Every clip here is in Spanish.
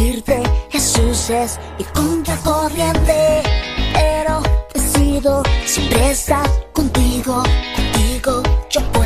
seguirte, Jesús es mi contracorriente, pero decido siempre estar contigo, contigo yo puedo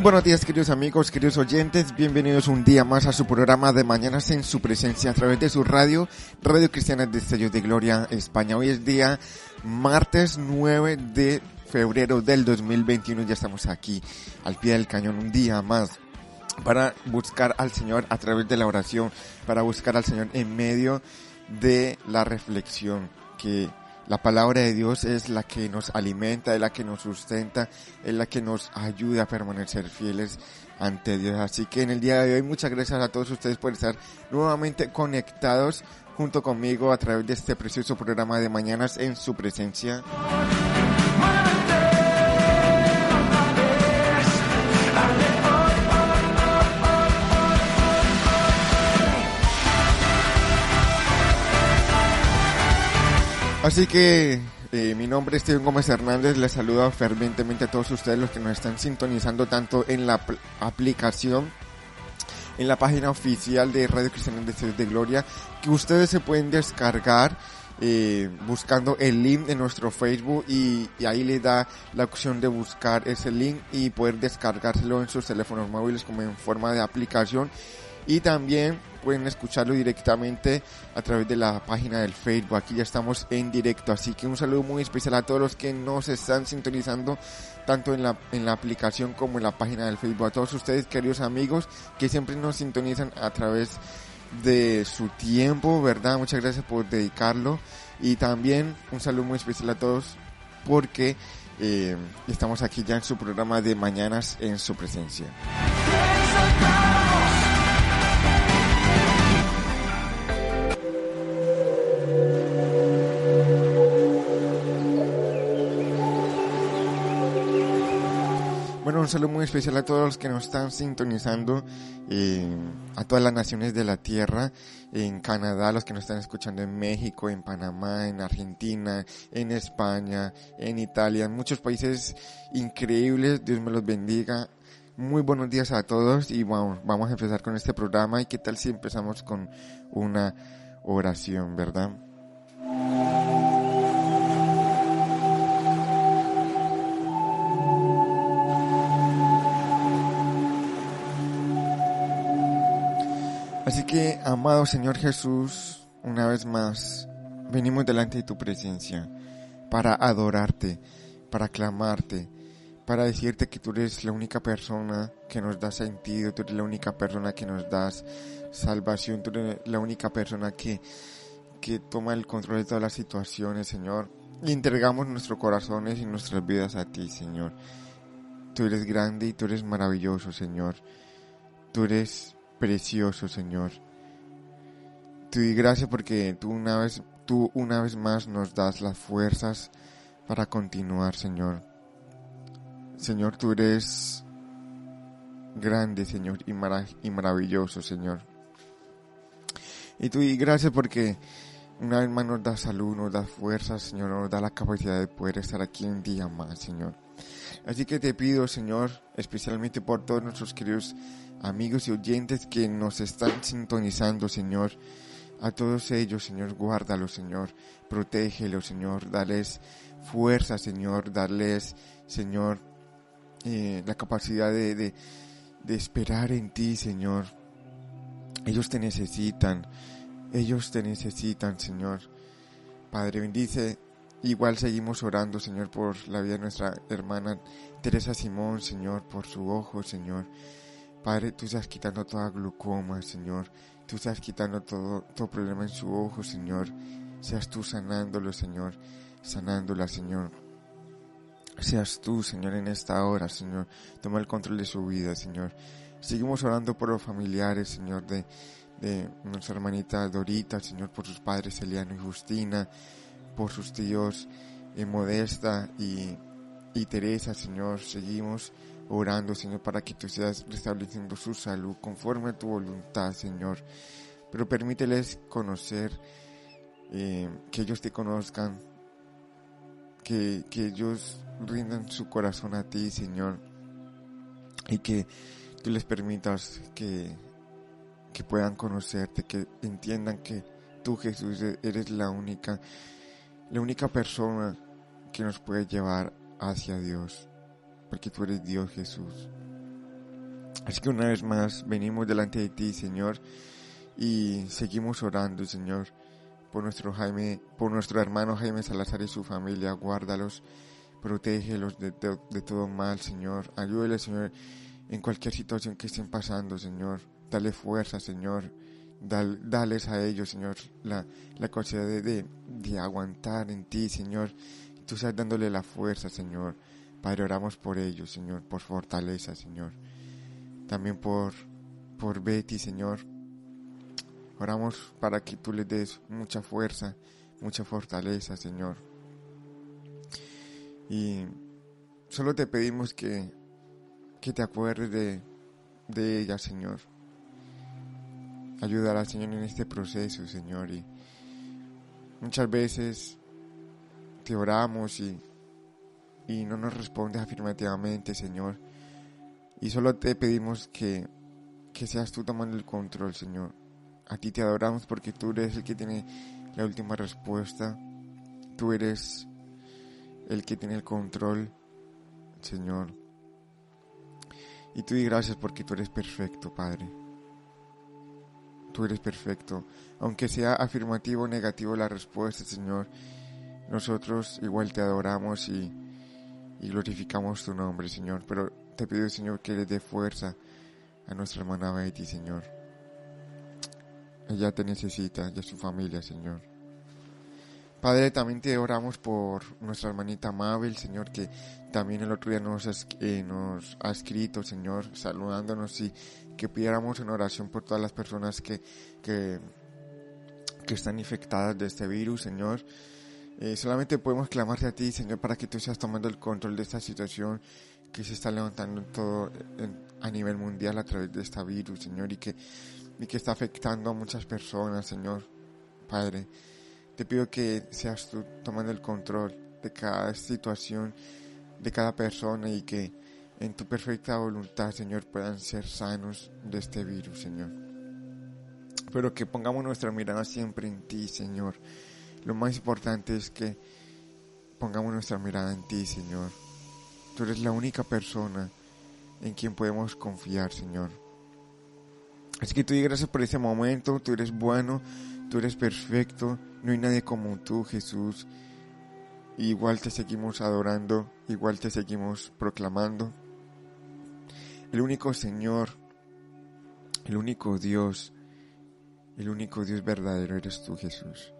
Muy buenos días queridos amigos, queridos oyentes, bienvenidos un día más a su programa de Mañanas en su presencia a través de su radio, Radio Cristiana de Sellos de Gloria España. Hoy es día martes 9 de febrero del 2021, ya estamos aquí al pie del cañón un día más para buscar al Señor a través de la oración, para buscar al Señor en medio de la reflexión, que la palabra de Dios es la que nos alimenta, es la que nos sustenta, es la que nos ayuda a permanecer fieles ante Dios. Así que en el día de hoy muchas gracias a todos ustedes por estar nuevamente conectados junto conmigo a través de este precioso programa de mañanas en su presencia. Así que eh, mi nombre es Steven Gómez Hernández, les saludo fervientemente a todos ustedes los que nos están sintonizando tanto en la pl- aplicación, en la página oficial de Radio Cristiana de Ciudad de Gloria, que ustedes se pueden descargar eh, buscando el link de nuestro Facebook y, y ahí le da la opción de buscar ese link y poder descargárselo en sus teléfonos móviles como en forma de aplicación y también pueden escucharlo directamente a través de la página del Facebook. Aquí ya estamos en directo, así que un saludo muy especial a todos los que nos están sintonizando tanto en la, en la aplicación como en la página del Facebook. A todos ustedes, queridos amigos, que siempre nos sintonizan a través de su tiempo, ¿verdad? Muchas gracias por dedicarlo. Y también un saludo muy especial a todos porque eh, estamos aquí ya en su programa de Mañanas en su presencia. Saludo muy especial a todos los que nos están sintonizando, eh, a todas las naciones de la tierra, en Canadá, los que nos están escuchando en México, en Panamá, en Argentina, en España, en Italia, en muchos países increíbles. Dios me los bendiga. Muy buenos días a todos y vamos, vamos a empezar con este programa. ¿Y qué tal si empezamos con una oración, verdad? Así que, amado Señor Jesús, una vez más, venimos delante de tu presencia para adorarte, para clamarte, para decirte que tú eres la única persona que nos da sentido, tú eres la única persona que nos das salvación, tú eres la única persona que, que toma el control de todas las situaciones, Señor. y entregamos nuestros corazones y nuestras vidas a ti, Señor. Tú eres grande y tú eres maravilloso, Señor. Tú eres precioso, Señor. Te doy gracias porque tú una vez, tú una vez más nos das las fuerzas para continuar, Señor. Señor, tú eres grande, Señor, y, mara- y maravilloso, Señor. Y tú y gracias porque una vez más nos da salud, nos da fuerzas, Señor, nos da la capacidad de poder estar aquí un día más, Señor. Así que te pido, Señor, especialmente por todos nuestros queridos amigos y oyentes que nos están sintonizando, Señor. A todos ellos, Señor, guárdalos, Señor. Protégelos, Señor. Dales fuerza, Señor. Darles, Señor, eh, la capacidad de, de, de esperar en ti, Señor. Ellos te necesitan. Ellos te necesitan, Señor. Padre, bendice. Igual seguimos orando, Señor, por la vida de nuestra hermana Teresa Simón, Señor, por su ojo, Señor. Padre, tú estás quitando toda glucoma, Señor. Tú estás quitando todo, todo problema en su ojo, Señor. Seas tú sanándolo, Señor. Sanándola, Señor. Seas tú, Señor, en esta hora, Señor. Toma el control de su vida, Señor. Seguimos orando por los familiares, Señor, de, de nuestra hermanita Dorita, Señor, por sus padres Eliano y Justina, por sus tíos eh, Modesta y, y Teresa, Señor. Seguimos orando, Señor, para que tú seas restableciendo su salud conforme a tu voluntad, Señor. Pero permíteles conocer, eh, que ellos te conozcan, que, que ellos rindan su corazón a ti, Señor, y que tú les permitas que, que puedan conocerte, que entiendan que tú, Jesús, eres la única, la única persona que nos puede llevar hacia Dios porque tú eres Dios Jesús. Así que una vez más venimos delante de ti, Señor, y seguimos orando, Señor, por nuestro Jaime, por nuestro hermano Jaime Salazar y su familia, guárdalos, protégelos de, de, de todo mal, Señor, ayúdeles, Señor, en cualquier situación que estén pasando, Señor, dale fuerza, Señor, Dal, dales a ellos, Señor, la, la capacidad de, de, de aguantar en ti, Señor, tú estás dándole la fuerza, Señor, Padre, oramos por ellos, Señor, por fortaleza, Señor. También por, por Betty, Señor. Oramos para que tú les des mucha fuerza, mucha fortaleza, Señor. Y solo te pedimos que, que te acuerdes de, ella, Señor. Ayudará, Señor, en este proceso, Señor. Y muchas veces te oramos y y no nos respondes afirmativamente, Señor. Y solo te pedimos que, que seas tú tomando el control, Señor. A ti te adoramos porque tú eres el que tiene la última respuesta. Tú eres el que tiene el control, Señor. Y tú di gracias porque tú eres perfecto, Padre. Tú eres perfecto. Aunque sea afirmativo o negativo la respuesta, Señor, nosotros igual te adoramos y y glorificamos tu nombre, Señor. Pero te pido, Señor, que le dé fuerza a nuestra hermana Betty, Señor. Ella te necesita y a su familia, Señor. Padre, también te oramos por nuestra hermanita Mabel, Señor, que también el otro día nos, eh, ha escrito, Señor, saludándonos y que pidiéramos una oración por todas las personas que, que, que están infectadas de este virus, Señor. Eh, solamente podemos clamarte a ti, Señor, para que tú seas tomando el control de esta situación que se está levantando todo, en, a nivel mundial a través de este virus, Señor, y que, y que está afectando a muchas personas, Señor. Padre, te pido que seas tú tomando el control de cada situación, de cada persona y que en tu perfecta voluntad, Señor, puedan ser sanos de este virus, Señor. Pero que pongamos nuestra mirada siempre en ti, Señor lo más importante es que pongamos nuestra mirada en ti, Señor. Tú eres la única persona en quien podemos confiar, Señor. Así que tú di gracias por este momento, tú eres bueno, tú eres perfecto, no hay nadie como tú, Jesús. Igual te seguimos adorando, igual te seguimos proclamando. El único Señor, el único Dios, el único Dios verdadero eres tú, Jesús.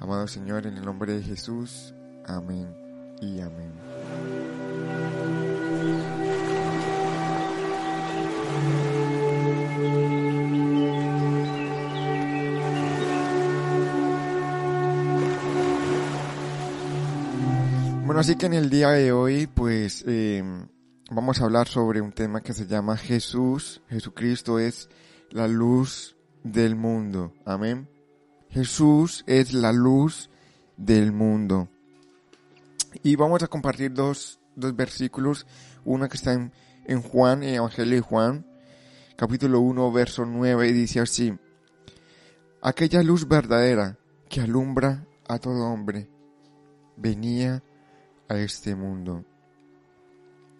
Amado Señor, en el nombre de Jesús, Amén y amén. Bueno, así que en el día de hoy, pues eh, vamos a hablar sobre un tema que se llama Jesús, Jesucristo es la luz del mundo. Amén. Jesús es la luz del mundo. Y vamos a compartir dos, dos versículos, uno que está en, en Juan, en el Evangelio de Juan, capítulo 1, verso 9, y dice así, aquella luz verdadera que alumbra a todo hombre, venía a este mundo.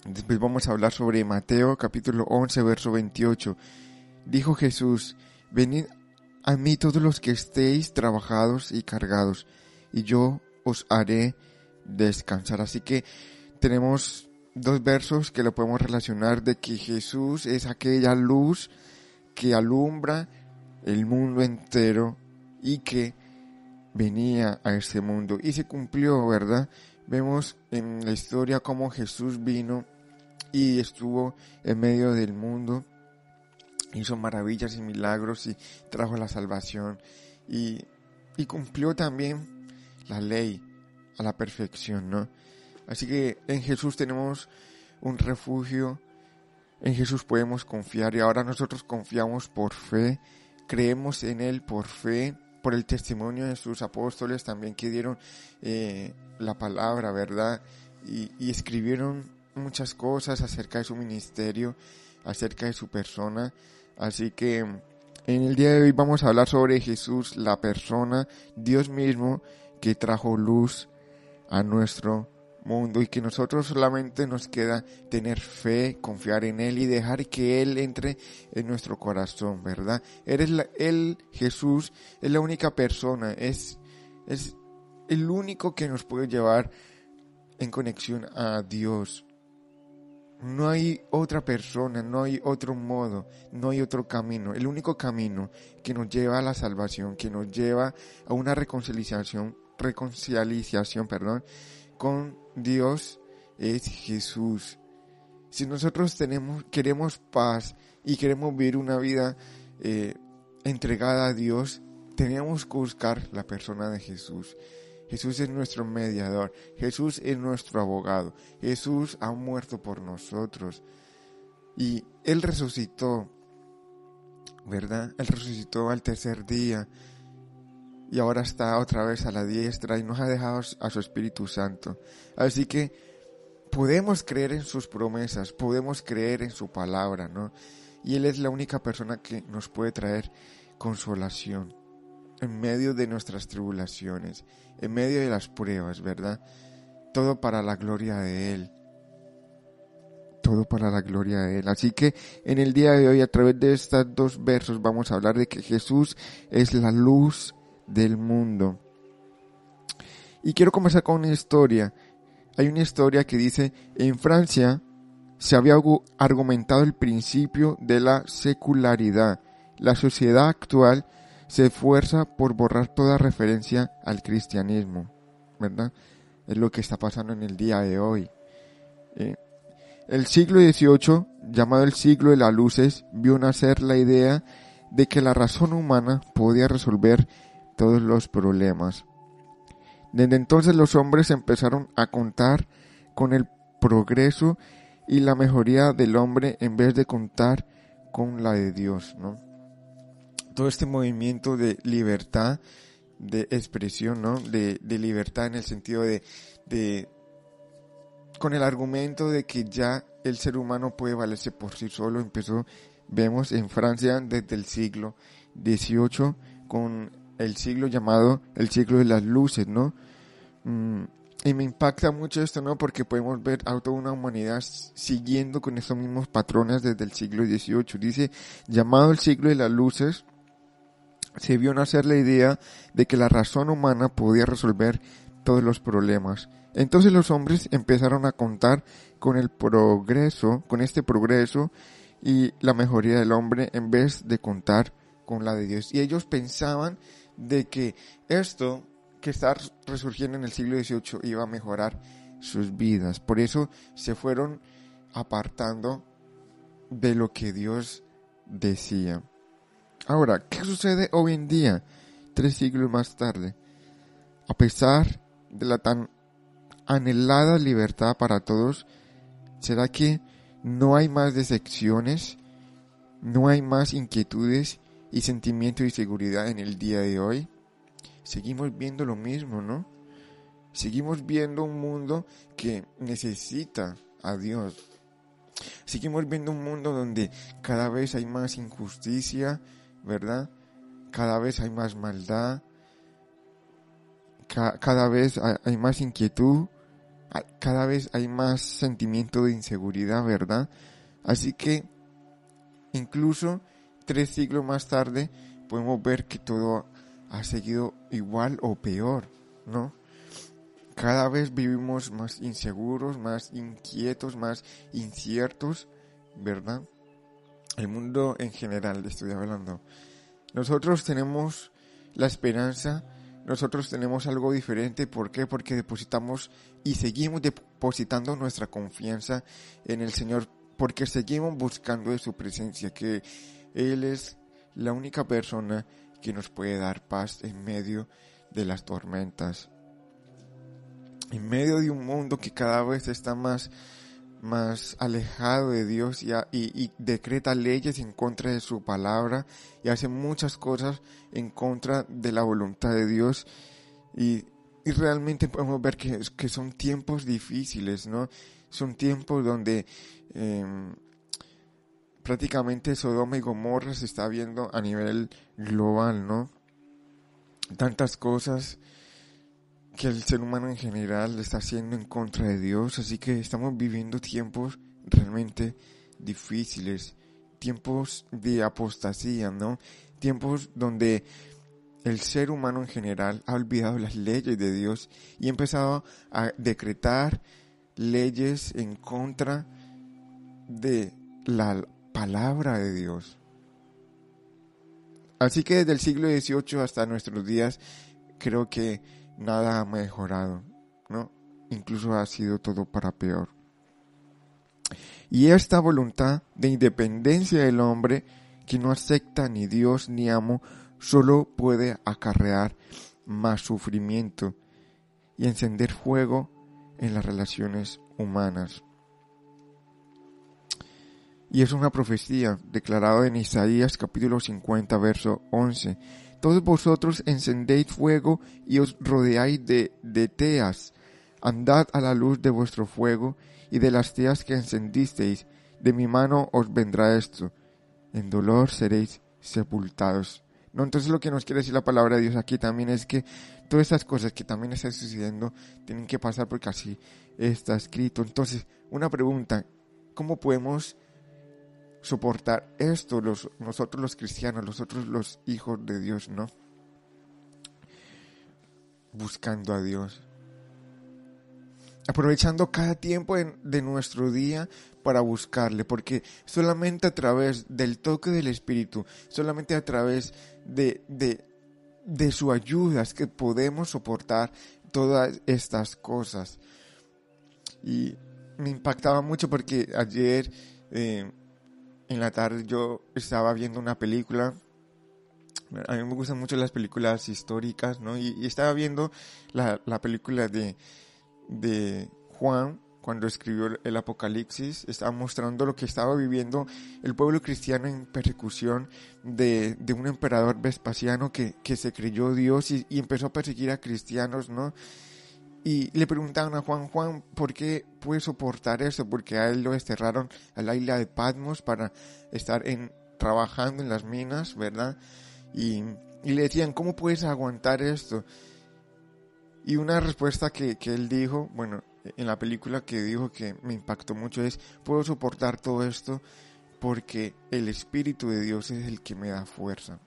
Después vamos a hablar sobre Mateo capítulo 11 verso 28. Dijo Jesús, venid a mí todos los que estéis trabajados y cargados, y yo os haré descansar. Así que tenemos dos versos que lo podemos relacionar de que Jesús es aquella luz que alumbra el mundo entero y que venía a este mundo y se cumplió, ¿verdad? Vemos en la historia cómo Jesús vino y estuvo en medio del mundo, hizo maravillas y milagros y trajo la salvación y, y cumplió también la ley a la perfección, ¿no? Así que en Jesús tenemos un refugio, en Jesús podemos confiar y ahora nosotros confiamos por fe, creemos en Él por fe, por el testimonio de sus apóstoles también que dieron eh, la palabra, ¿verdad? Y, y escribieron muchas cosas acerca de su ministerio, acerca de su persona. Así que en el día de hoy vamos a hablar sobre Jesús, la persona, Dios mismo, que trajo luz a nuestro mundo y que nosotros solamente nos queda tener fe, confiar en Él y dejar que Él entre en nuestro corazón, ¿verdad? Él, es la, él Jesús, es la única persona, es, es el único que nos puede llevar en conexión a Dios. No hay otra persona, no hay otro modo, no hay otro camino. El único camino que nos lleva a la salvación, que nos lleva a una reconciliación, reconciliación, perdón, con Dios es Jesús. Si nosotros tenemos, queremos paz y queremos vivir una vida eh, entregada a Dios, tenemos que buscar la persona de Jesús. Jesús es nuestro mediador, Jesús es nuestro abogado, Jesús ha muerto por nosotros y Él resucitó, ¿verdad? Él resucitó al tercer día y ahora está otra vez a la diestra y nos ha dejado a su Espíritu Santo. Así que podemos creer en sus promesas, podemos creer en su palabra, ¿no? Y Él es la única persona que nos puede traer consolación en medio de nuestras tribulaciones, en medio de las pruebas, ¿verdad? Todo para la gloria de Él. Todo para la gloria de Él. Así que en el día de hoy, a través de estos dos versos, vamos a hablar de que Jesús es la luz del mundo. Y quiero comenzar con una historia. Hay una historia que dice, en Francia se había argumentado el principio de la secularidad. La sociedad actual se esfuerza por borrar toda referencia al cristianismo, ¿verdad? Es lo que está pasando en el día de hoy. Eh, el siglo XVIII, llamado el siglo de las luces, vio nacer la idea de que la razón humana podía resolver todos los problemas. Desde entonces los hombres empezaron a contar con el progreso y la mejoría del hombre en vez de contar con la de Dios, ¿no? Todo este movimiento de libertad de expresión, ¿no? De, de libertad en el sentido de, de, con el argumento de que ya el ser humano puede valerse por sí solo, empezó, vemos en Francia desde el siglo XVIII con el siglo llamado el siglo de las luces, ¿no? Mm, y me impacta mucho esto, ¿no? Porque podemos ver a toda una humanidad siguiendo con esos mismos patrones desde el siglo XVIII. Dice, llamado el siglo de las luces, se vio nacer la idea de que la razón humana podía resolver todos los problemas. Entonces los hombres empezaron a contar con el progreso, con este progreso y la mejoría del hombre en vez de contar con la de Dios. Y ellos pensaban de que esto que estar resurgiendo en el siglo XVIII iba a mejorar sus vidas. Por eso se fueron apartando de lo que Dios decía. Ahora, ¿qué sucede hoy en día, tres siglos más tarde? A pesar de la tan anhelada libertad para todos, ¿será que no hay más decepciones? ¿No hay más inquietudes y sentimiento de inseguridad en el día de hoy? Seguimos viendo lo mismo, ¿no? Seguimos viendo un mundo que necesita a Dios. Seguimos viendo un mundo donde cada vez hay más injusticia, ¿verdad? Cada vez hay más maldad, ca- cada vez hay, más inquietud, cada vez hay más sentimiento de inseguridad, ¿verdad? Así que incluso tres siglos más tarde podemos ver que todo ha seguido igual o peor, ¿no? Cada vez vivimos más inseguros, más inquietos, más inciertos, ¿verdad? El mundo en general, estoy hablando. Nosotros tenemos la esperanza, nosotros tenemos algo diferente. ¿Por qué? Porque depositamos y seguimos depositando nuestra confianza en el Señor, porque seguimos buscando su presencia, que Él es la única persona que nos puede dar paz en medio de las tormentas. En medio de un mundo que cada vez está más, más alejado de Dios y, decreta leyes en contra de su palabra y hace muchas cosas en contra de la voluntad de Dios y, y realmente podemos ver que, que son tiempos difíciles, ¿no? Son tiempos donde em, prácticamente Sodoma y Gomorra se está viendo a nivel global, ¿no? Tantas cosas que el ser humano en general está haciendo en contra de Dios, así que estamos viviendo tiempos realmente difíciles, tiempos de apostasía, ¿no? Tiempos donde el ser humano en general ha olvidado las leyes de Dios y ha empezado a decretar leyes en contra de la palabra de Dios. Así que desde el siglo XVIII hasta nuestros días creo que nada ha mejorado, ¿no? Incluso ha sido todo para peor. Y esta voluntad de independencia del hombre que no acepta ni Dios ni amo solo puede acarrear más sufrimiento y encender fuego en las relaciones humanas. Y es una profecía declarada en Isaías capítulo 50 verso 11. Todos vosotros encendéis fuego y os rodeáis de, de teas. Andad a la luz de vuestro fuego y de las teas que encendisteis. De mi mano os vendrá esto. En dolor seréis sepultados. No, entonces lo que nos quiere decir la palabra de Dios aquí también es que todas estas cosas que también están sucediendo tienen que pasar porque así está escrito. Entonces, una pregunta, ¿cómo podemos soportar esto los, nosotros los cristianos, nosotros los hijos de Dios, no? Buscando a Dios. Aprovechando cada tiempo en- de nuestro día para buscarle, porque solamente a través del toque del Espíritu, solamente a través de, de, de su ayuda es que podemos soportar todas estas cosas. Y me impactaba mucho porque ayer eh, en la tarde yo estaba viendo una película. A mí me gustan mucho las películas históricas, ¿no? Y, estaba viendo la, la película de, de Juan cuando escribió el Apocalipsis. Estaba mostrando lo que estaba viviendo el pueblo cristiano en persecución de, de un emperador Vespasiano que, que se creyó Dios y empezó a perseguir a cristianos, ¿no? Y le preguntaban a Juan, Juan, ¿por qué puede soportar eso? Porque a él lo desterraron a la isla de Patmos para estar en, trabajando en las minas, ¿verdad? Y, y le decían, ¿cómo puedes aguantar esto? Y una respuesta que, que él dijo, bueno, en la película que dijo que me impactó mucho es, puedo soportar todo esto porque el Espíritu de Dios es el que me da fuerza.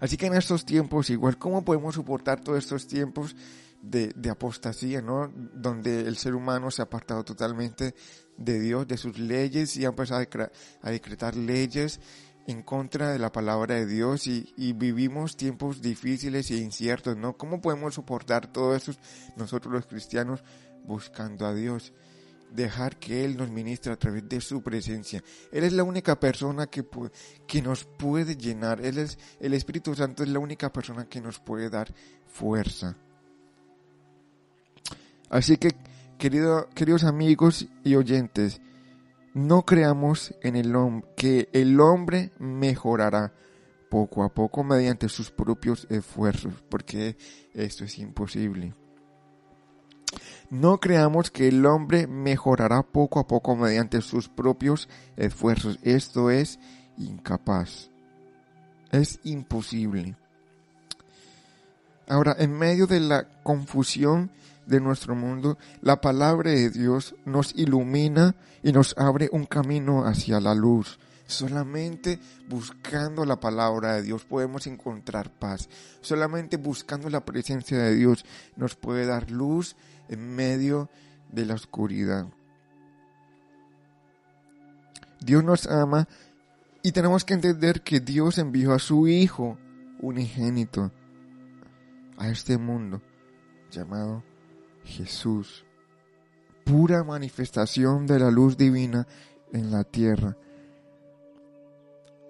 Así que en estos tiempos, igual, ¿cómo podemos soportar todos estos tiempos de, de apostasía, ¿no? Donde el ser humano se ha apartado totalmente de Dios, de sus leyes y ha empezado a, decre- a decretar leyes en contra de la palabra de Dios y, vivimos tiempos difíciles e inciertos, ¿no? ¿Cómo podemos soportar todo eso nosotros los cristianos buscando a Dios? Dejar que Él nos ministre a través de su presencia. Él es la única persona que, que nos puede llenar. Él es, el Espíritu Santo es la única persona que nos puede dar fuerza. Así que, querido, queridos amigos y oyentes, no creamos en el que el hombre mejorará poco a poco mediante sus propios esfuerzos, porque esto es imposible. No creamos que el hombre mejorará poco a poco mediante sus propios esfuerzos. Esto es incapaz. Es imposible. Ahora, en medio de la confusión de nuestro mundo, la palabra de Dios nos ilumina y nos abre un camino hacia la luz. Solamente buscando la palabra de Dios podemos encontrar paz. Solamente buscando la presencia de Dios nos puede dar luz en medio de la oscuridad. Dios nos ama y tenemos que entender que Dios envió a su Hijo unigénito a este mundo llamado Jesús, pura manifestación de la luz divina en la tierra.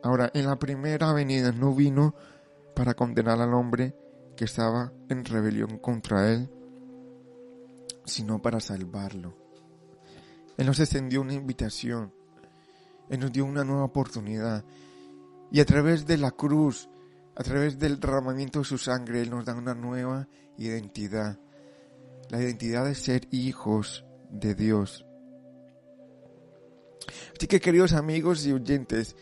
Ahora, en la primera venida no vino para condenar al hombre que estaba en rebelión contra él, sino para salvarlo. Él nos extendió una invitación, Él nos dio una nueva oportunidad, y a través de la cruz, a través del derramamiento de su sangre, Él nos da una nueva identidad la identidad de ser hijos de Dios. Así que queridos amigos y oyentes,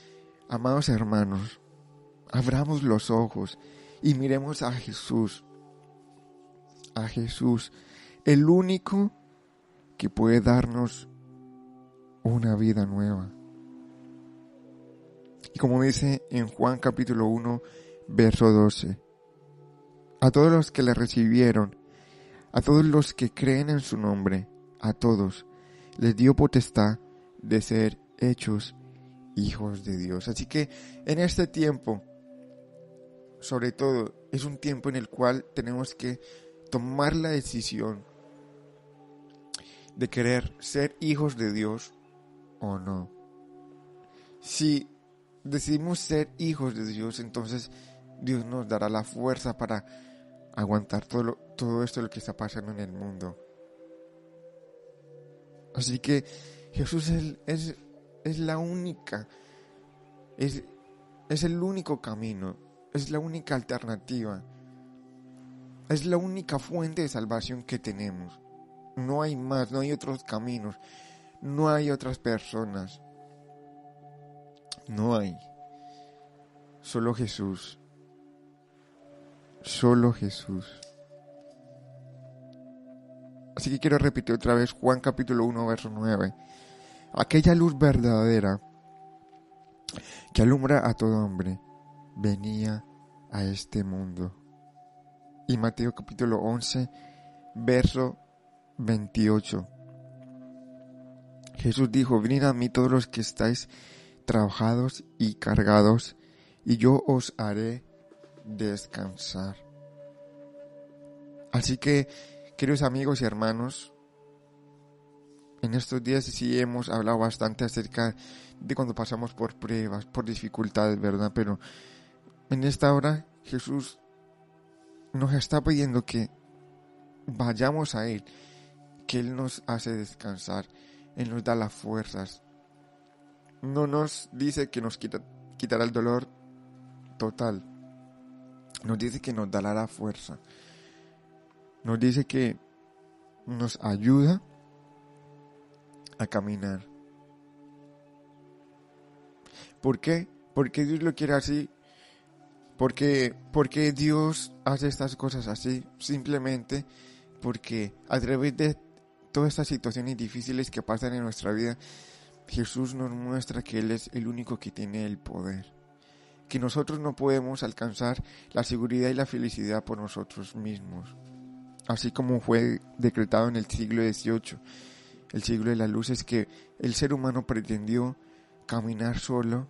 amados hermanos, abramos los ojos y miremos a Jesús, a Jesús, el único que puede darnos una vida nueva. Y como dice en Juan capítulo 1, verso 12, a todos los que le recibieron, a todos los que creen en su nombre, a todos, les dio potestad de ser hechos hijos de Dios. Así que en este tiempo, sobre todo, es un tiempo en el cual tenemos que tomar la decisión de querer ser hijos de Dios o no. Si decidimos ser hijos de Dios, entonces Dios nos dará la fuerza para aguantar todo, lo- todo esto lo que está pasando en el mundo. Así que Jesús es, es, es la única, es, es el único camino, es la única alternativa, es la única fuente de salvación que tenemos. No hay más, no hay otros caminos, no hay otras personas, no hay. Solo Jesús. Solo Jesús. Así que quiero repetir otra vez Juan capítulo 1, verso 9. Aquella luz verdadera que alumbra a todo hombre venía a este mundo. Y Mateo capítulo 11, verso 28. Jesús dijo, venid a mí todos los que estáis trabajados y cargados, y yo os haré descansar. Así que, queridos amigos y hermanos, en estos días sí hemos hablado bastante acerca de cuando pasamos por pruebas, por dificultades, ¿verdad? Pero en esta hora Jesús nos está pidiendo que vayamos a Él, que Él nos hace descansar, Él nos da las fuerzas. No nos dice que nos quita, quitará el dolor total, nos dice que nos dará la fuerza. Nos dice que nos ayuda a caminar. ¿Por qué? Porque Dios lo quiere así. Porque, porque Dios hace estas cosas así. Simplemente porque a través de todas estas situaciones difíciles que pasan en nuestra vida, Jesús nos muestra que Él es el único que tiene el poder que nosotros no podemos alcanzar la seguridad y la felicidad por nosotros mismos. Así como fue decretado en el siglo XVIII, el siglo de la luz, es que el ser humano pretendió caminar solo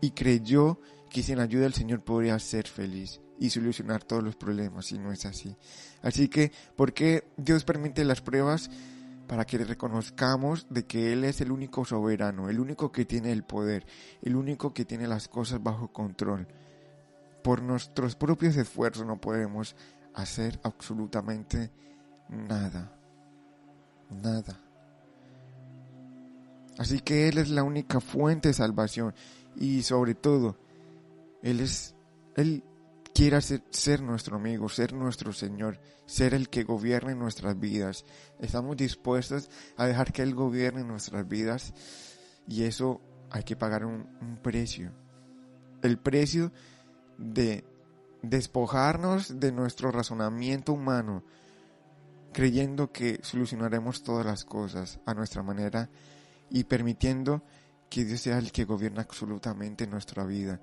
y creyó que sin ayuda del Señor podría ser feliz y solucionar todos los problemas y no es así. Así que, ¿por qué Dios permite las pruebas? Para que reconozcamos de que Él es el único soberano, el único que tiene el poder, el único que tiene las cosas bajo control. Por nuestros propios esfuerzos no podemos hacer absolutamente nada. Nada. Así que Él es la única fuente de salvación y sobre todo, Él es, Él quiere ser, ser nuestro amigo, ser nuestro Señor, ser el que gobierne nuestras vidas. Estamos dispuestos a dejar que Él gobierne nuestras vidas y eso hay que pagar un, un precio. El precio de despojarnos de nuestro razonamiento humano, creyendo que solucionaremos todas las cosas a nuestra manera y permitiendo que Dios sea el que gobierna absolutamente nuestra vida.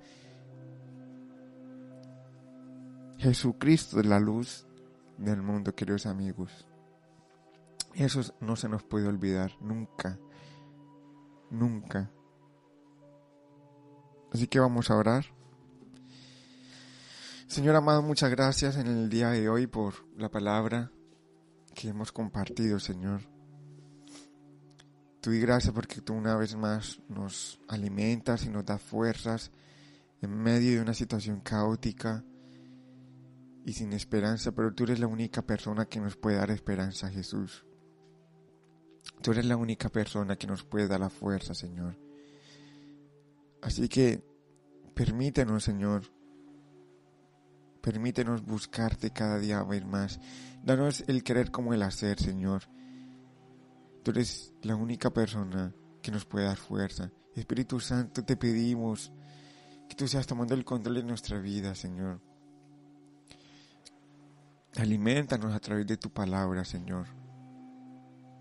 Jesucristo es la luz del mundo, queridos amigos. Eso no se nos puede olvidar nunca, nunca. Así que vamos a orar. Señor amado, muchas gracias en el día de hoy por la palabra que hemos compartido, Señor. Te doy gracias porque tú una vez más nos alimentas y nos das fuerzas en medio de una situación caótica y sin esperanza, pero tú eres la única persona que nos puede dar esperanza, Jesús. Tú eres la única persona que nos puede dar la fuerza, Señor. Así que permítenos, Señor, permítenos buscarte cada día más. Danos el querer como el hacer, Señor. Tú eres la única persona que nos puede dar fuerza. Espíritu Santo, te pedimos que tú seas tomando el control de nuestra vida, Señor. Alimentanos a través de tu palabra, Señor.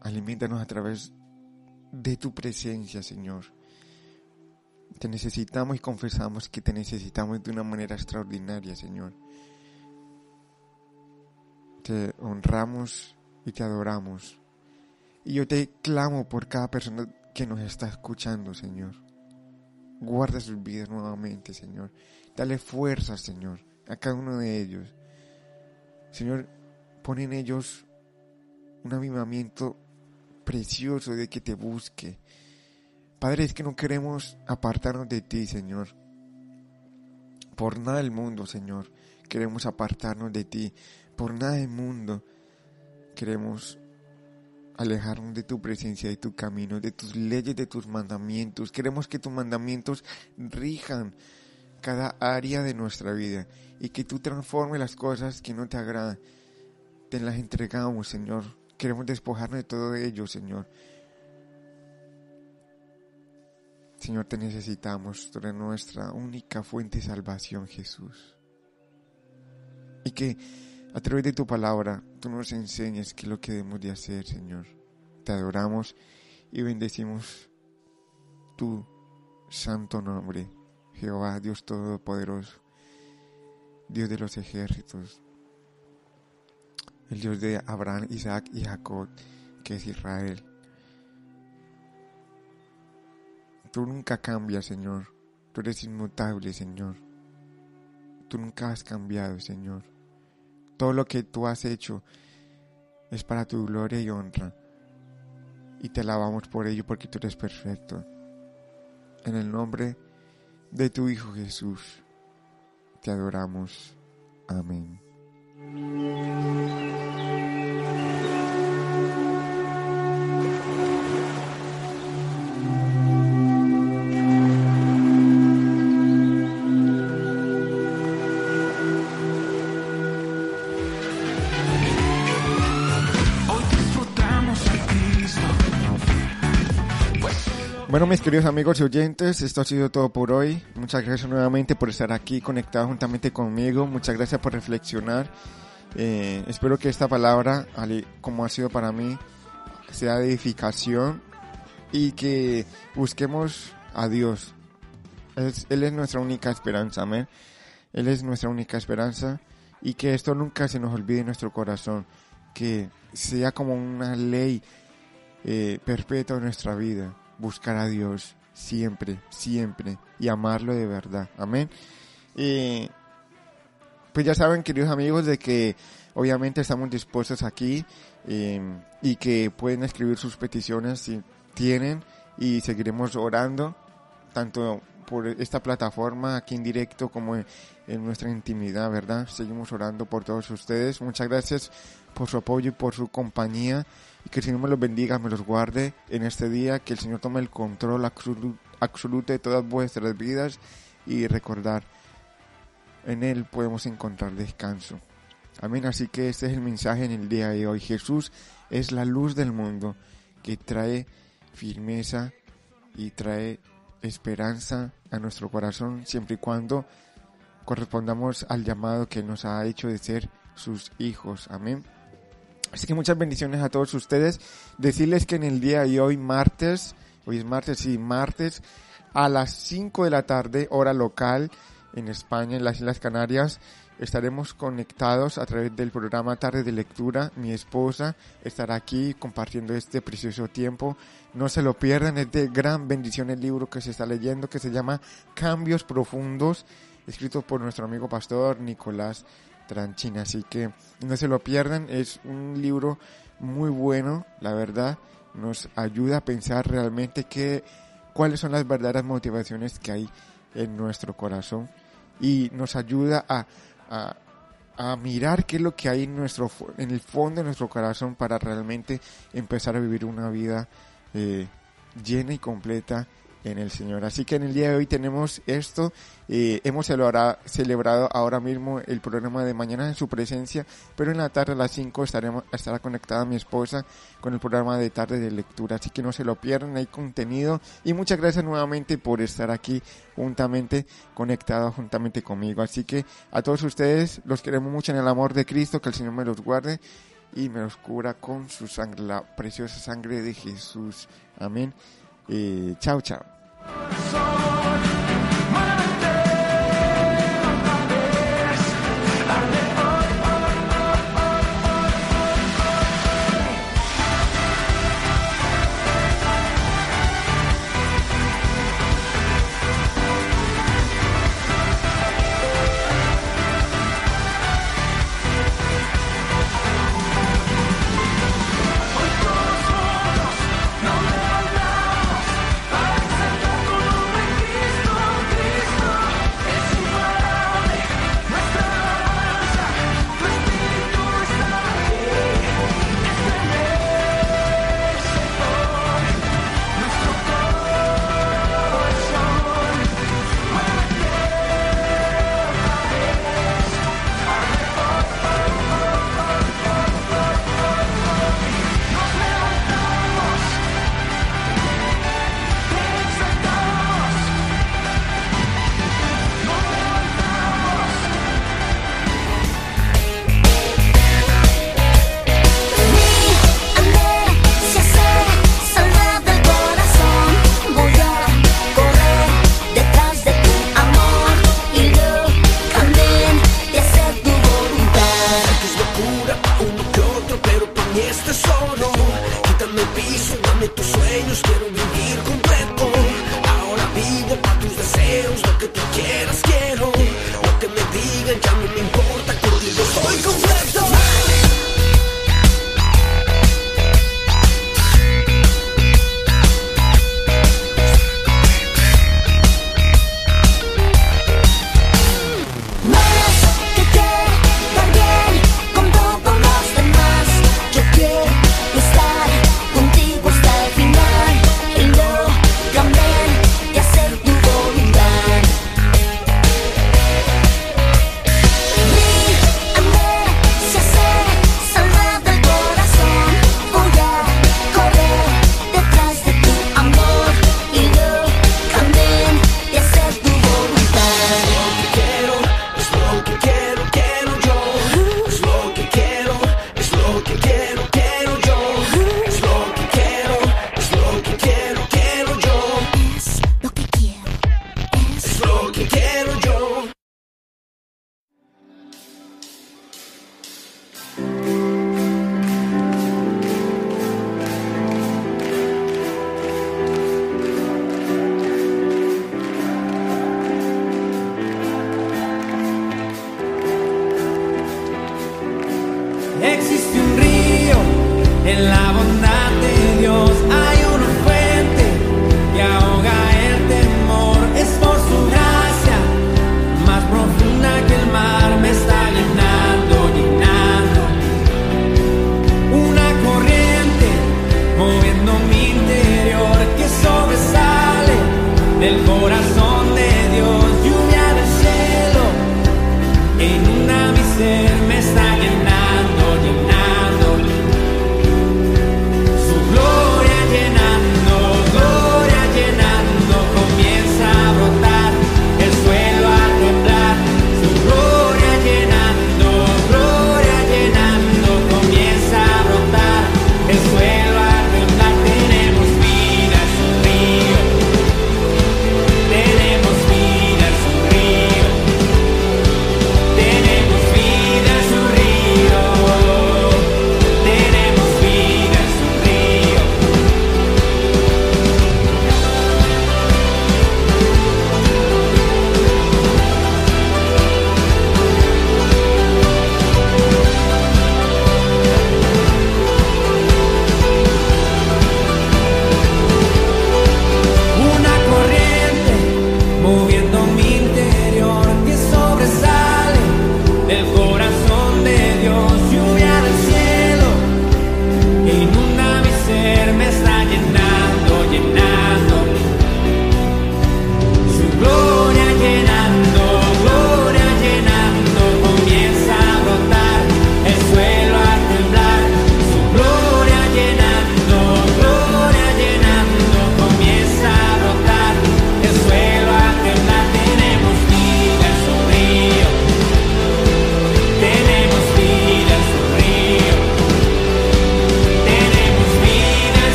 Alimentanos a través de tu presencia, Señor. Te necesitamos y confesamos que te necesitamos de una manera extraordinaria, Señor. Te honramos y te adoramos. Y yo te clamo por cada persona que nos está escuchando, Señor. Guarda sus vidas nuevamente, Señor. Dale fuerza, Señor, a cada uno de ellos. Señor, pon en ellos un avivamiento precioso de que te busque. Padre, es que no queremos apartarnos de ti, Señor. Por nada del mundo, Señor, queremos apartarnos de ti. Por nada del mundo queremos alejarnos de tu presencia, de tu camino, de tus leyes, de tus mandamientos. Queremos que tus mandamientos rijan cada área de nuestra vida y que tú transformes las cosas que no te agradan. Te las entregamos, Señor. Queremos despojarnos de todo ello, Señor. Señor, te necesitamos. Tú eres nuestra única fuente de salvación, Jesús. Y que a través de tu palabra tú nos enseñes qué es lo que debemos de hacer, Señor. Te adoramos y bendecimos tu santo nombre, Jehová, Dios Todopoderoso, Dios de los ejércitos, el Dios de Abraham, Isaac y Jacob, que es Israel. Tú nunca cambias, Señor. Tú eres inmutable, Señor. Tú nunca has cambiado, Señor. Todo lo que tú has hecho es para tu gloria y honra. Y te alabamos por ello porque tú eres perfecto. En el nombre de tu Hijo Jesús, te adoramos. Amén. Bueno, mis queridos amigos y oyentes, esto ha sido todo por hoy. Muchas gracias nuevamente por estar aquí conectados juntamente conmigo. Muchas gracias por reflexionar. Eh, espero que esta palabra, al- como ha sido para mí, sea de edificación y que busquemos a Dios. Es- él es nuestra única esperanza, amén. Él es nuestra única esperanza y que esto nunca se nos olvide en nuestro corazón. Que sea como una ley eh, perpetua en nuestra vida. Buscar a Dios, siempre, siempre y amarlo de verdad. Amén. Y pues ya saben, queridos amigos, de que obviamente estamos dispuestos aquí y que pueden escribir sus peticiones si tienen y seguiremos orando tanto por esta plataforma aquí en directo como en, nuestra intimidad, ¿verdad? Seguimos orando por todos ustedes. Muchas gracias por su apoyo y por su compañía y que el Señor me los bendiga, me los guarde en este día, que el Señor tome el control absolu- absoluto de todas vuestras vidas y recordar, en Él podemos encontrar descanso. Amén, así que este es el mensaje en el día de hoy. Jesús es la luz del mundo que trae firmeza y trae esperanza a nuestro corazón siempre y cuando correspondamos al llamado que nos ha hecho de ser sus hijos. Amén. Así que muchas bendiciones a todos ustedes. Decirles que en el día de hoy, martes, hoy es martes, sí, martes, a las 5 de la tarde, hora local, en España, en las Islas Canarias, estaremos conectados a través del programa Tarde de Lectura. Mi esposa estará aquí compartiendo este precioso tiempo. No se lo pierdan, es de gran bendición el libro que se está leyendo, que se llama Cambios Profundos, escrito por nuestro amigo pastor Nicolás Tranchina. Así que no se lo pierdan, es un libro muy bueno, la verdad, nos ayuda a pensar realmente que, cuáles son las verdaderas motivaciones que hay en nuestro corazón y nos ayuda a, a, mirar qué es lo que hay en nuestro en el fondo de nuestro corazón para realmente empezar a vivir una vida eh, llena y completa en el Señor. Así que en el día de hoy tenemos esto. eh, hemos celebrado, ahora mismo el programa de mañana en su presencia, pero en la tarde a las 5 estaremos, estará conectada mi esposa con el programa de tarde de lectura. Así que no se lo pierdan, hay contenido. Y muchas gracias nuevamente por estar aquí juntamente, conectados juntamente conmigo. Así que a todos ustedes los queremos mucho en el amor de Cristo, que el Señor me los guarde y me los cubra con su sangre, la preciosa sangre de Jesús. Amén. Eh, chao, chao.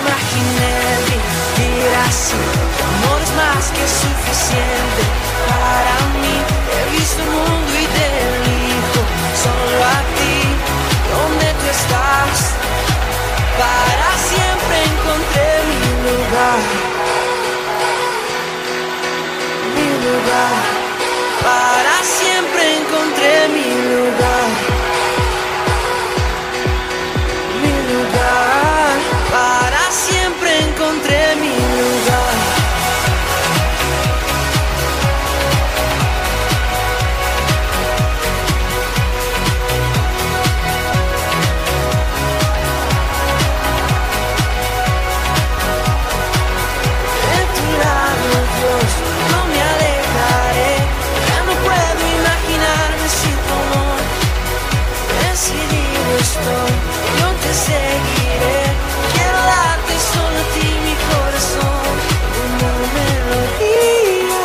imaginé vivir así. Amor es más que suficiente para mí. He visto el mundo y te elijo solo a ti. Donde tú estás, para siempre encontré mi lugar. Mi lugar. Para siempre encontré mi lugar. seguiré. Quiero darte solo a ti mi corazón. Una melodía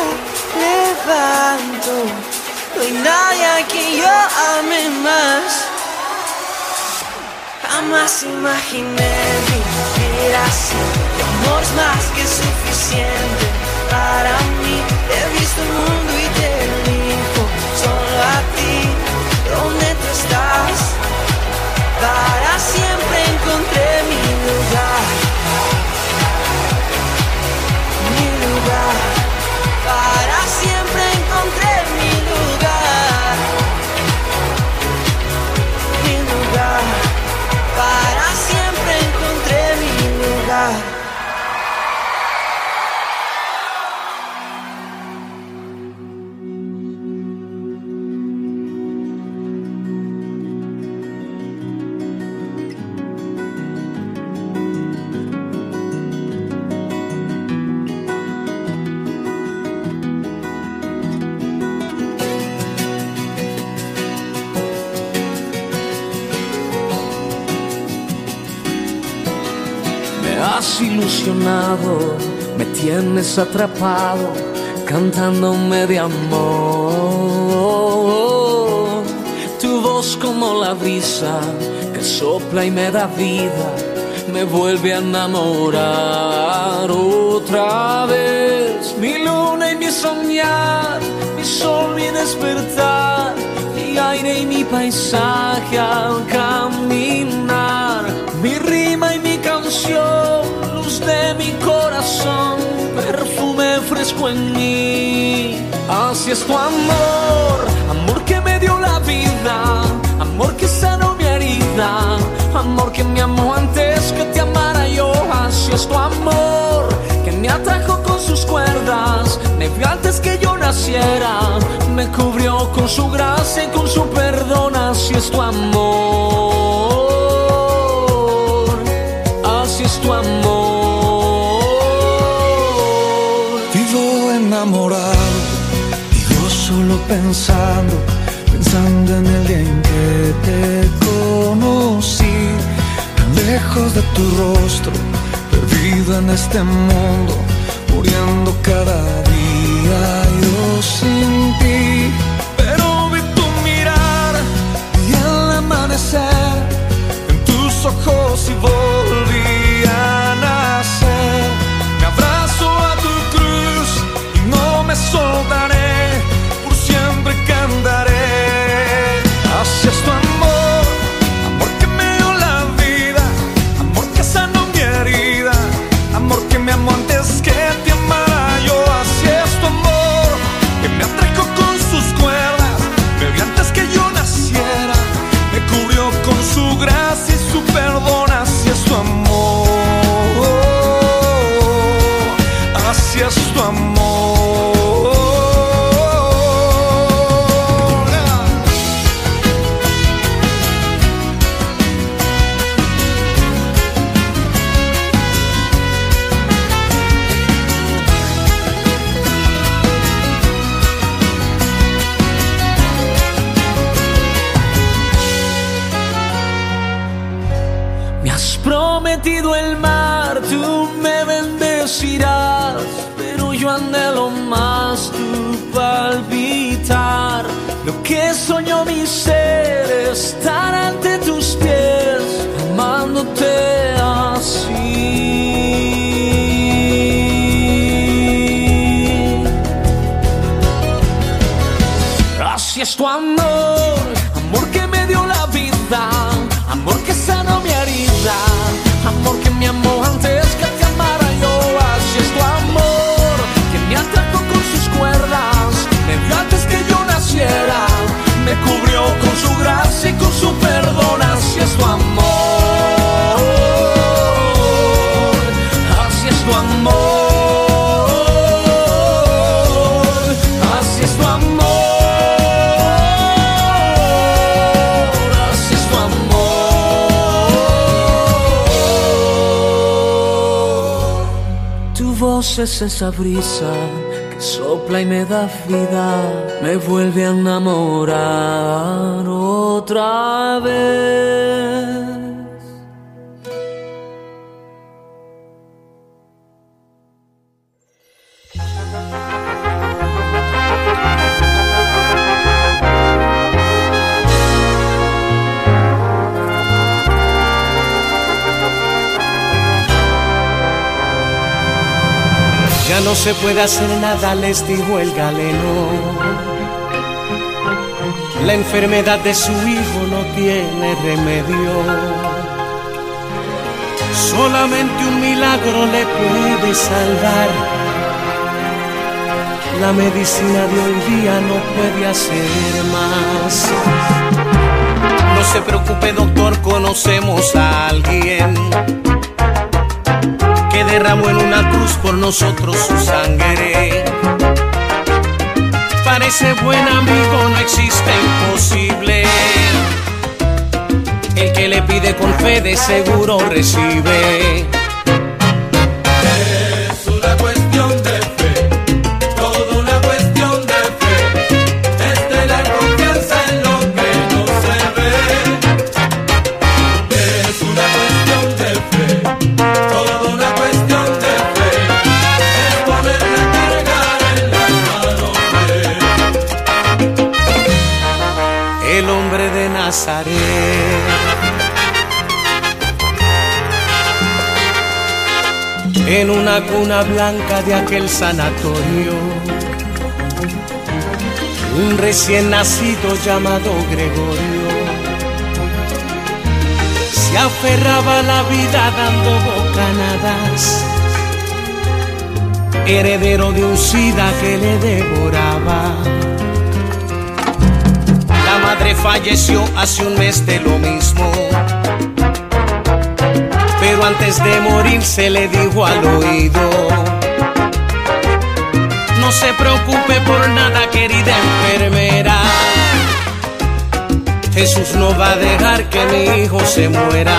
levanto. No hay nadie a quien yo ame más. Jamás imaginé vivir así. Tu amor es más que suficiente para mí. He visto el mundo y te elijo solo a ti. ¿Dónde tú estás? Para siempre encontré mi lugar. Mi lugar. Para siempre desilusionado, me tienes atrapado, cantándome de amor. Tu voz como la brisa que sopla y me da vida, me vuelve a enamorar otra vez. Mi luna y mi soñar, mi sol, mi despertar, mi aire y mi paisaje al caminar, mi rima y mi canción, perfume fresco en mí. Así es tu amor, amor que me dio la vida, amor que sanó mi herida, amor que me amó antes que te amara yo. Así es tu amor, que me atrajo con sus cuerdas, me vio antes que yo naciera, me cubrió con su gracia y con su perdón. Así es tu amor, así es tu amor. Enamorado y yo solo pensando, pensando en el día en que te conocí, tan lejos de tu rostro, perdido en este mundo, muriendo cada día yo sin ti. Pero vi tu mirar y el amanecer en tus ojos y volví voz es esa brisa no se puede hacer nada, les dijo el galeno. La enfermedad de su hijo no tiene remedio. Solamente un milagro le puede salvar. La medicina de hoy día no puede hacer más. No se preocupe, doctor, conocemos a alguien que derramó en una cruz por nosotros su sangre. Parece buen amigo, no existe imposible. El que le pide con fe de seguro recibe. Es una cuestión En una cuna blanca de aquel sanatorio, un recién nacido llamado Gregorio se aferraba a la vida dando bocanadas, heredero de un sida que le devoraba. La madre falleció hace un mes de lo mismo, pero antes de morir se le dijo al oído. No se preocupe por nada, querida enfermera. Jesús no va a dejar que mi hijo se muera.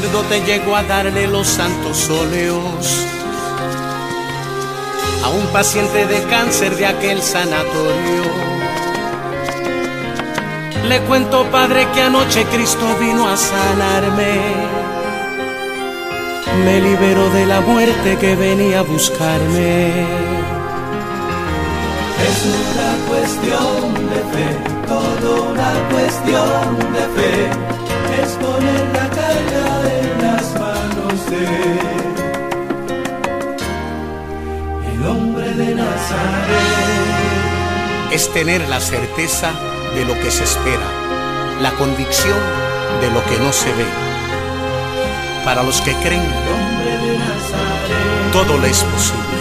Sacerdote llegó a darle los santos óleos a un paciente de cáncer de aquel sanatorio. Le cuento, padre, que anoche Cristo vino a sanarme. Me liberó de la muerte que venía a buscarme. Es una cuestión de fe, toda una cuestión de fe. Es poner la carga el hombre de Nazaret. es tener la certeza de lo que se espera, la convicción de lo que no se ve. Para los que creen, todo le es posible.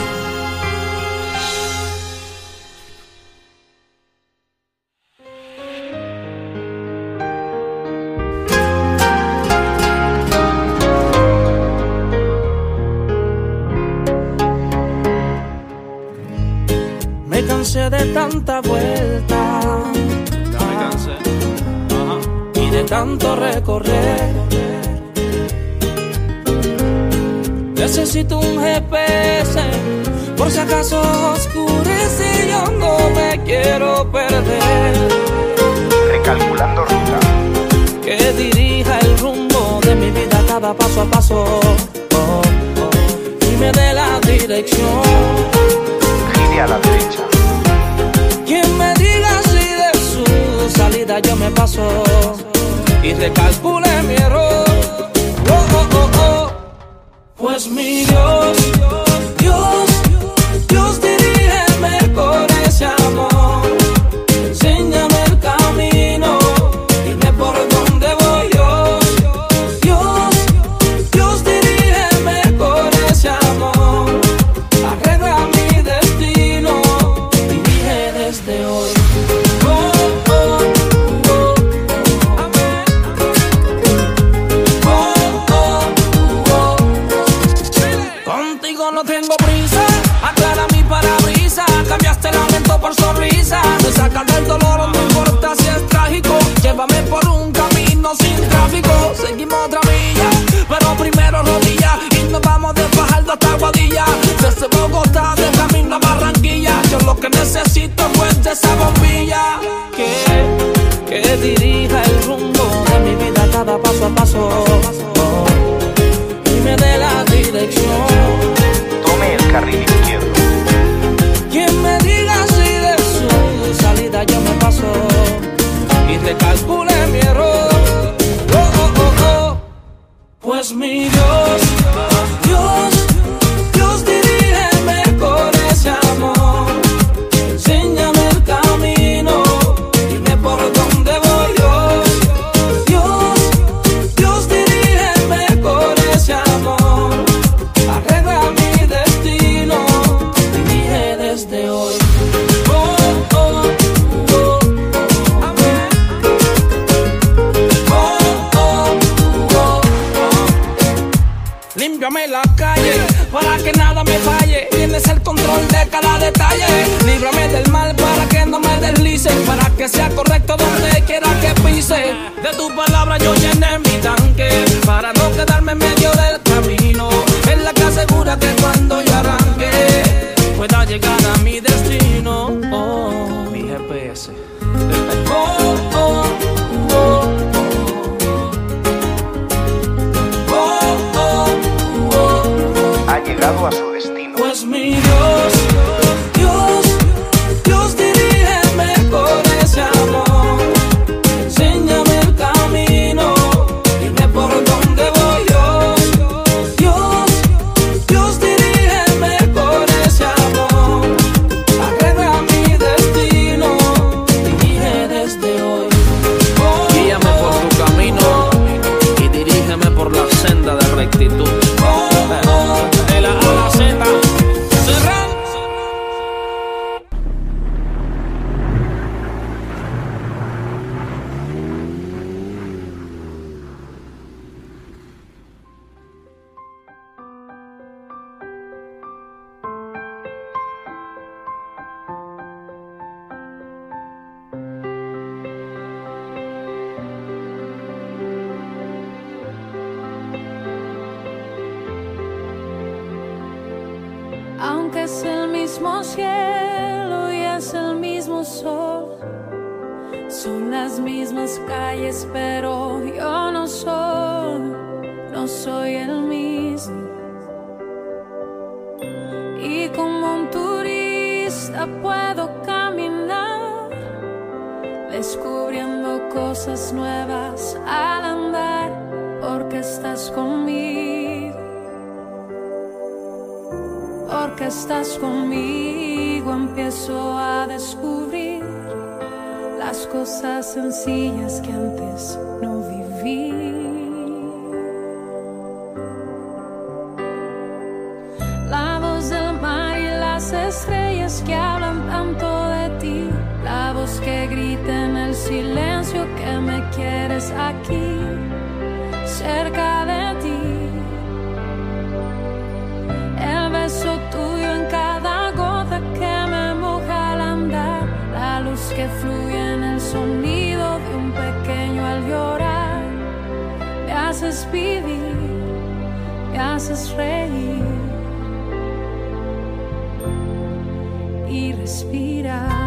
Respirar.